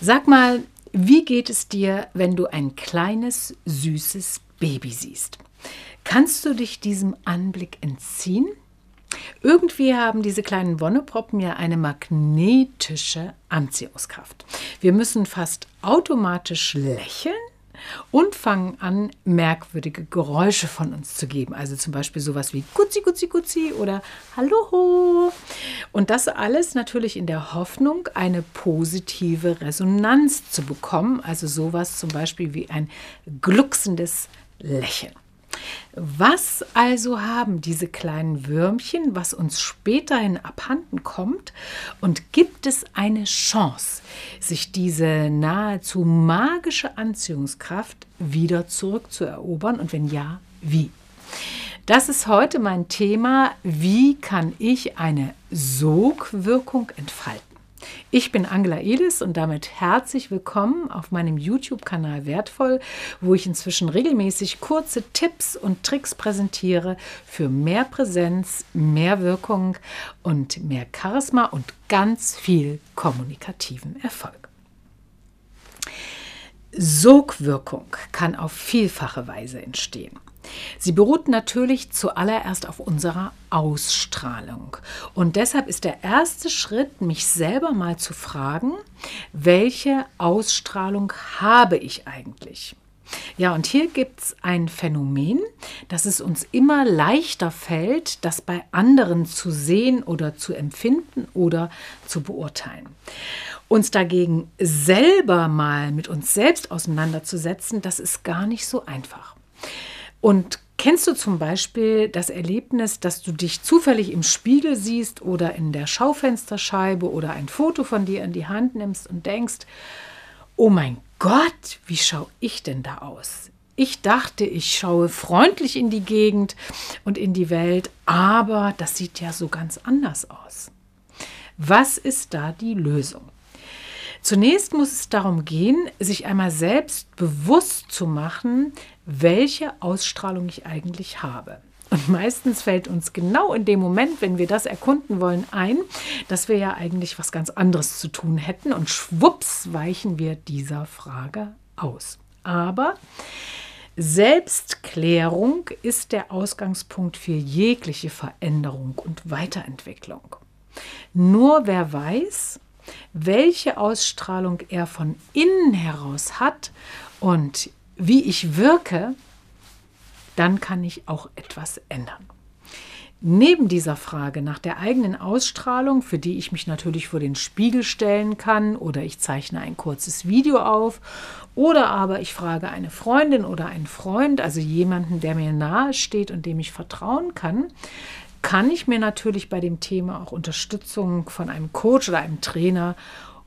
Sag mal, wie geht es dir, wenn du ein kleines, süßes Baby siehst? Kannst du dich diesem Anblick entziehen? Irgendwie haben diese kleinen Wonneproppen ja eine magnetische Anziehungskraft. Wir müssen fast automatisch lächeln und fangen an, merkwürdige Geräusche von uns zu geben. Also zum Beispiel sowas wie Gutzi, Gutzi, Gutzi oder Hallo. Und das alles natürlich in der Hoffnung, eine positive Resonanz zu bekommen. Also sowas zum Beispiel wie ein glucksendes Lächeln. Was also haben diese kleinen Würmchen, was uns späterhin abhanden kommt? Und gibt es eine Chance, sich diese nahezu magische Anziehungskraft wieder zurückzuerobern? Und wenn ja, wie? Das ist heute mein Thema. Wie kann ich eine Sogwirkung entfalten? Ich bin Angela Elis und damit herzlich willkommen auf meinem YouTube-Kanal Wertvoll, wo ich inzwischen regelmäßig kurze Tipps und Tricks präsentiere für mehr Präsenz, mehr Wirkung und mehr Charisma und ganz viel kommunikativen Erfolg. Sogwirkung kann auf vielfache Weise entstehen. Sie beruht natürlich zuallererst auf unserer Ausstrahlung. Und deshalb ist der erste Schritt, mich selber mal zu fragen, welche Ausstrahlung habe ich eigentlich? Ja, und hier gibt es ein Phänomen, dass es uns immer leichter fällt, das bei anderen zu sehen oder zu empfinden oder zu beurteilen. Uns dagegen selber mal mit uns selbst auseinanderzusetzen, das ist gar nicht so einfach. Und kennst du zum Beispiel das Erlebnis, dass du dich zufällig im Spiegel siehst oder in der Schaufensterscheibe oder ein Foto von dir in die Hand nimmst und denkst, oh mein Gott, wie schaue ich denn da aus? Ich dachte, ich schaue freundlich in die Gegend und in die Welt, aber das sieht ja so ganz anders aus. Was ist da die Lösung? Zunächst muss es darum gehen, sich einmal selbst bewusst zu machen, welche Ausstrahlung ich eigentlich habe. Und meistens fällt uns genau in dem Moment, wenn wir das erkunden wollen, ein, dass wir ja eigentlich was ganz anderes zu tun hätten und schwupps weichen wir dieser Frage aus. Aber Selbstklärung ist der Ausgangspunkt für jegliche Veränderung und Weiterentwicklung. Nur wer weiß, welche Ausstrahlung er von innen heraus hat und wie ich wirke, dann kann ich auch etwas ändern. Neben dieser Frage nach der eigenen Ausstrahlung, für die ich mich natürlich vor den Spiegel stellen kann oder ich zeichne ein kurzes Video auf oder aber ich frage eine Freundin oder einen Freund, also jemanden, der mir nahe steht und dem ich vertrauen kann, kann ich mir natürlich bei dem Thema auch Unterstützung von einem Coach oder einem Trainer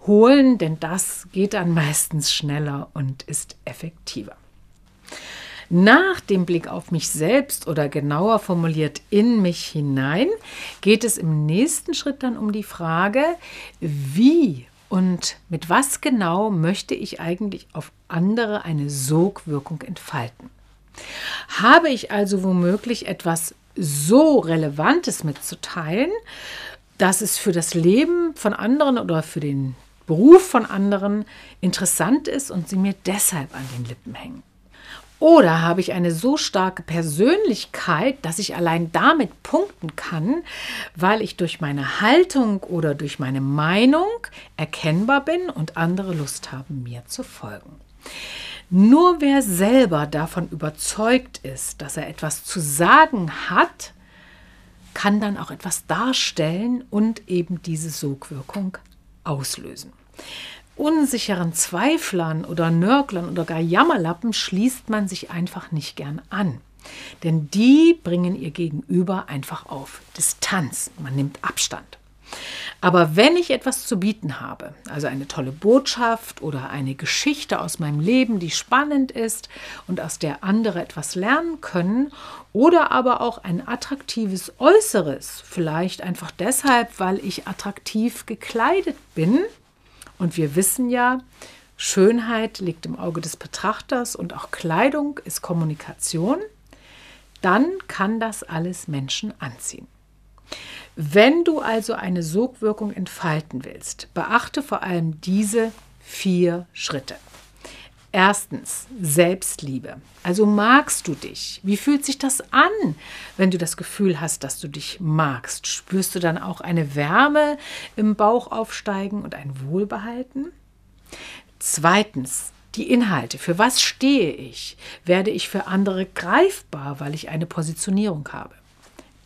holen, denn das geht dann meistens schneller und ist effektiver. Nach dem Blick auf mich selbst oder genauer formuliert in mich hinein geht es im nächsten Schritt dann um die Frage, wie und mit was genau möchte ich eigentlich auf andere eine Sogwirkung entfalten. Habe ich also womöglich etwas so Relevantes mitzuteilen, dass es für das Leben von anderen oder für den Beruf von anderen interessant ist und sie mir deshalb an den Lippen hängen. Oder habe ich eine so starke Persönlichkeit, dass ich allein damit punkten kann, weil ich durch meine Haltung oder durch meine Meinung erkennbar bin und andere Lust haben, mir zu folgen. Nur wer selber davon überzeugt ist, dass er etwas zu sagen hat, kann dann auch etwas darstellen und eben diese Sogwirkung auslösen. Unsicheren Zweiflern oder Nörglern oder gar Jammerlappen schließt man sich einfach nicht gern an. Denn die bringen ihr Gegenüber einfach auf Distanz. Man nimmt Abstand. Aber wenn ich etwas zu bieten habe, also eine tolle Botschaft oder eine Geschichte aus meinem Leben, die spannend ist und aus der andere etwas lernen können, oder aber auch ein attraktives Äußeres, vielleicht einfach deshalb, weil ich attraktiv gekleidet bin, und wir wissen ja, Schönheit liegt im Auge des Betrachters und auch Kleidung ist Kommunikation, dann kann das alles Menschen anziehen. Wenn du also eine Sogwirkung entfalten willst, beachte vor allem diese vier Schritte. Erstens, Selbstliebe. Also magst du dich? Wie fühlt sich das an, wenn du das Gefühl hast, dass du dich magst? Spürst du dann auch eine Wärme im Bauch aufsteigen und ein Wohlbehalten? Zweitens, die Inhalte. Für was stehe ich? Werde ich für andere greifbar, weil ich eine Positionierung habe?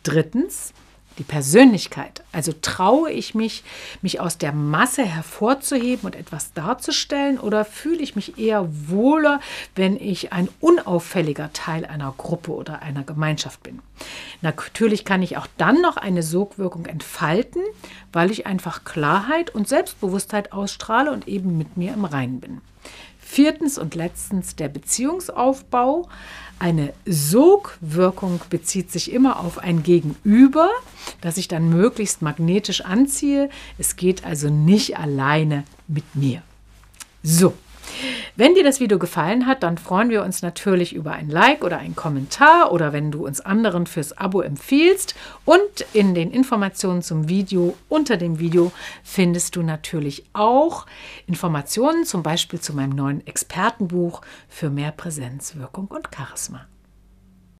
Drittens, die Persönlichkeit. Also traue ich mich, mich aus der Masse hervorzuheben und etwas darzustellen oder fühle ich mich eher wohler, wenn ich ein unauffälliger Teil einer Gruppe oder einer Gemeinschaft bin? Natürlich kann ich auch dann noch eine Sogwirkung entfalten, weil ich einfach Klarheit und Selbstbewusstheit ausstrahle und eben mit mir im Reinen bin. Viertens und letztens der Beziehungsaufbau. Eine Sogwirkung bezieht sich immer auf ein Gegenüber, das ich dann möglichst magnetisch anziehe. Es geht also nicht alleine mit mir. So, wenn dir das Video gefallen hat, dann freuen wir uns natürlich über ein Like oder einen Kommentar oder wenn du uns anderen fürs Abo empfiehlst. Und in den Informationen zum Video unter dem Video findest du natürlich auch Informationen, zum Beispiel zu meinem neuen Expertenbuch für mehr Präsenz, Wirkung und Charisma.